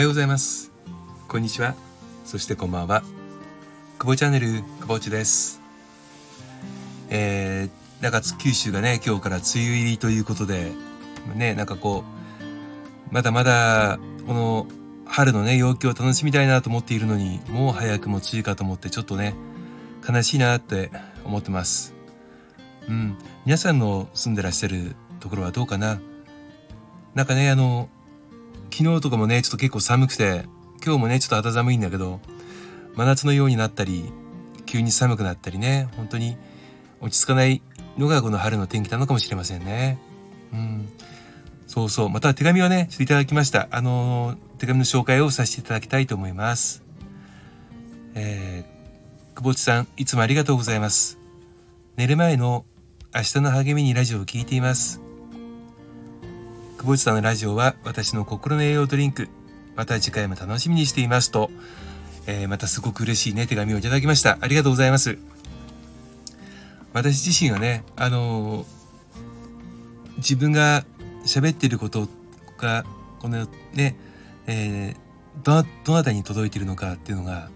はようございます。こんにちは。そしてこんばんは。久保チャンネル久保内です。えー、なんか九州がね今日から梅雨入りということでねなんかこうまだまだこの春のね陽気を楽しみたいなと思っているのにもう早くも梅雨かと思ってちょっとね悲しいなって思ってます。うん。皆さんの住んでらっしゃるところはどうかな？なんかねあの昨日とかもねちょっと結構寒くて今日もねちょっと肌寒いんだけど真夏のようになったり急に寒くなったりね本当に落ち着かないのがこの春の天気なのかもしれませんねうんそうそう。また手紙をね、ちょっといただきました。あのー、手紙の紹介をさせていただきたいと思います。えー、久保地さん、いつもありがとうございます。寝る前の明日の励みにラジオを聴いています。久保地さんのラジオは私の心の栄養ドリンク。また次回も楽しみにしていますと、えー、またすごく嬉しいね、手紙をいただきました。ありがとうございます。私自身はね、あのー、自分が喋ってることが、このね、えー、ど、どなたに届いてるのかっていうのが、やっ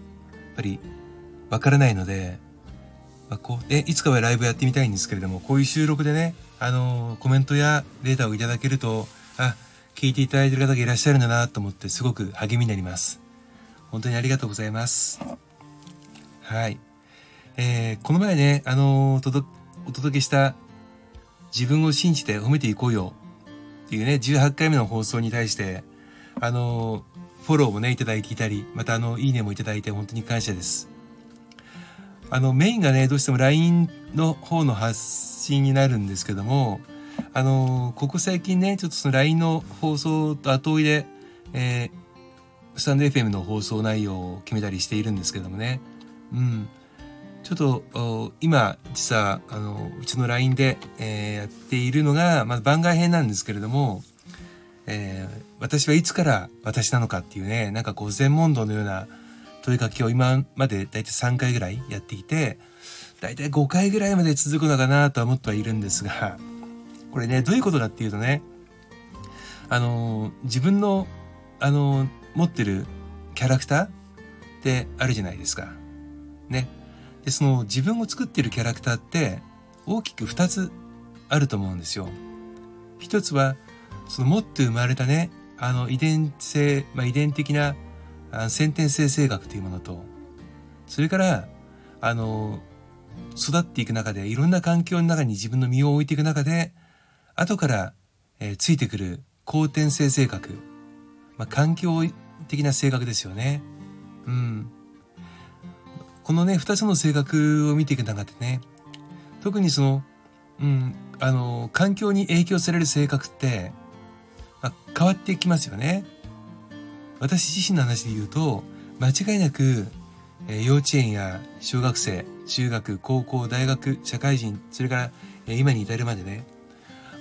ぱりわからないので、まあ、こう、え、いつかはライブやってみたいんですけれども、こういう収録でね、あのー、コメントやデータをいただけると、あ、聞いていただいてる方がいらっしゃるんだなと思ってすごく励みになります。本当にありがとうございます。はい。えー、この前ね、あのー、お届けした自分を信じて褒めていこうよっていうね、18回目の放送に対して、あの、フォローもね、いただいていたり、またあの、いいねもいただいて本当に感謝です。あの、メインがね、どうしても LINE の方の発信になるんですけども、あの、ここ最近ね、ちょっとその LINE の放送と後追いで、えー、スタンド FM の放送内容を決めたりしているんですけどもね。うん。ちょっと今実はあのうちの LINE で、えー、やっているのが、まあ、番外編なんですけれども、えー、私はいつから私なのかっていうねなんかこう全問答のような問いかけを今までだいたい3回ぐらいやっていてだいたい5回ぐらいまで続くのかなとは思ってはいるんですがこれねどういうことかっていうとねあの自分のあの持ってるキャラクターってあるじゃないですか。ね。でその自分を作ってるキャラクターって大きく2つあると思うんですよ。一つはその持って生まれたねあの遺伝性、まあ、遺伝的な先天性性格というものとそれからあの育っていく中でいろんな環境の中に自分の身を置いていく中で後から、えー、ついてくる後天性性格、まあ、環境的な性格ですよね。うん。このね、二つの性格を見ていく中でね、特にその、うん、あの、環境に影響される性格って、まあ、変わってきますよね。私自身の話で言うと、間違いなく、えー、幼稚園や小学生、中学、高校、大学、社会人、それから、えー、今に至るまでね、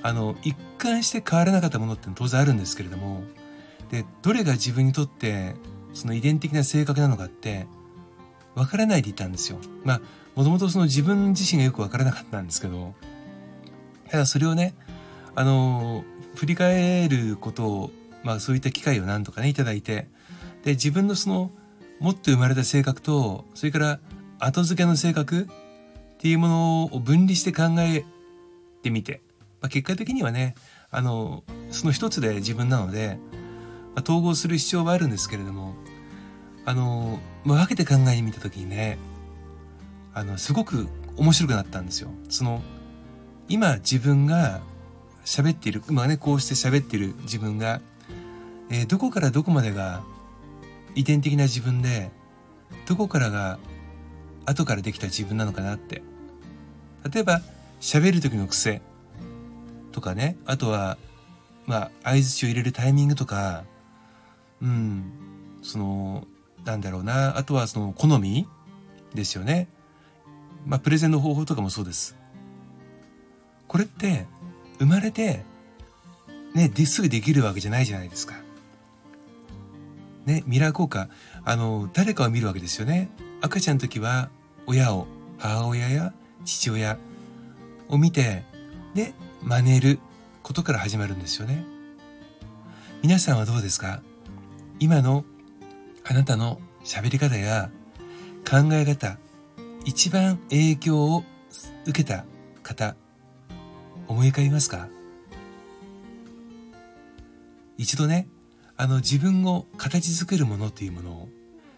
あの、一貫して変わらなかったものって当然あるんですけれども、で、どれが自分にとってその遺伝的な性格なのかって、わからないでいたんですよ。まあ、もともとその自分自身がよくわからなかったんですけど、ただそれをね、あの、振り返ることを、まあそういった機会を何とかね、いただいて、で、自分のその、持って生まれた性格と、それから後付けの性格っていうものを分離して考えてみて、まあ、結果的にはね、あの、その一つで自分なので、まあ、統合する必要はあるんですけれども、あの、まあ、分けて考えてみた時にね、あの、すごく面白くなったんですよ。その、今自分が喋っている、今ね、こうして喋っている自分が、えー、どこからどこまでが遺伝的な自分で、どこからが後からできた自分なのかなって。例えば、喋る時の癖とかね、あとは、まあ、合図を入れるタイミングとか、うん、その、なんだろうな。あとはその好みですよね。まあ、プレゼンの方法とかもそうです。これって、生まれて、ね、ですぐできるわけじゃないじゃないですか。ね、ミラー効果。あの、誰かを見るわけですよね。赤ちゃんの時は、親を、母親や父親を見て、で、真似ることから始まるんですよね。皆さんはどうですか？今のあなたの喋り方や考え方、一番影響を受けた方、思い浮かびますか？一度ね、あの自分を形作るものっていうものを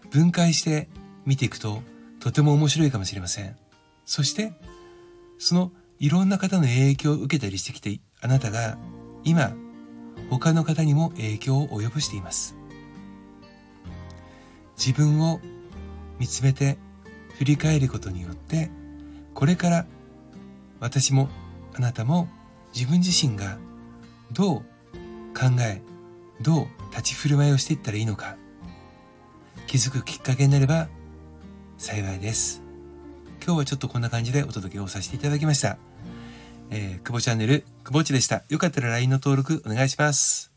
分解して見ていくととても面白いかもしれません。そして、そのいろんな方の影響を受けたりしてきて、あなたが今、他の方にも影響を及ぼしています。自分を見つめて振り返ることによって、これから私もあなたも自分自身がどう考え、どう立ち振る舞いをしていったらいいのか、気づくきっかけになれば幸いです。今日はちょっとこんな感じでお届けをさせていただきました。えー、久保チャンネル、久保っでした。よかったら LINE の登録お願いします。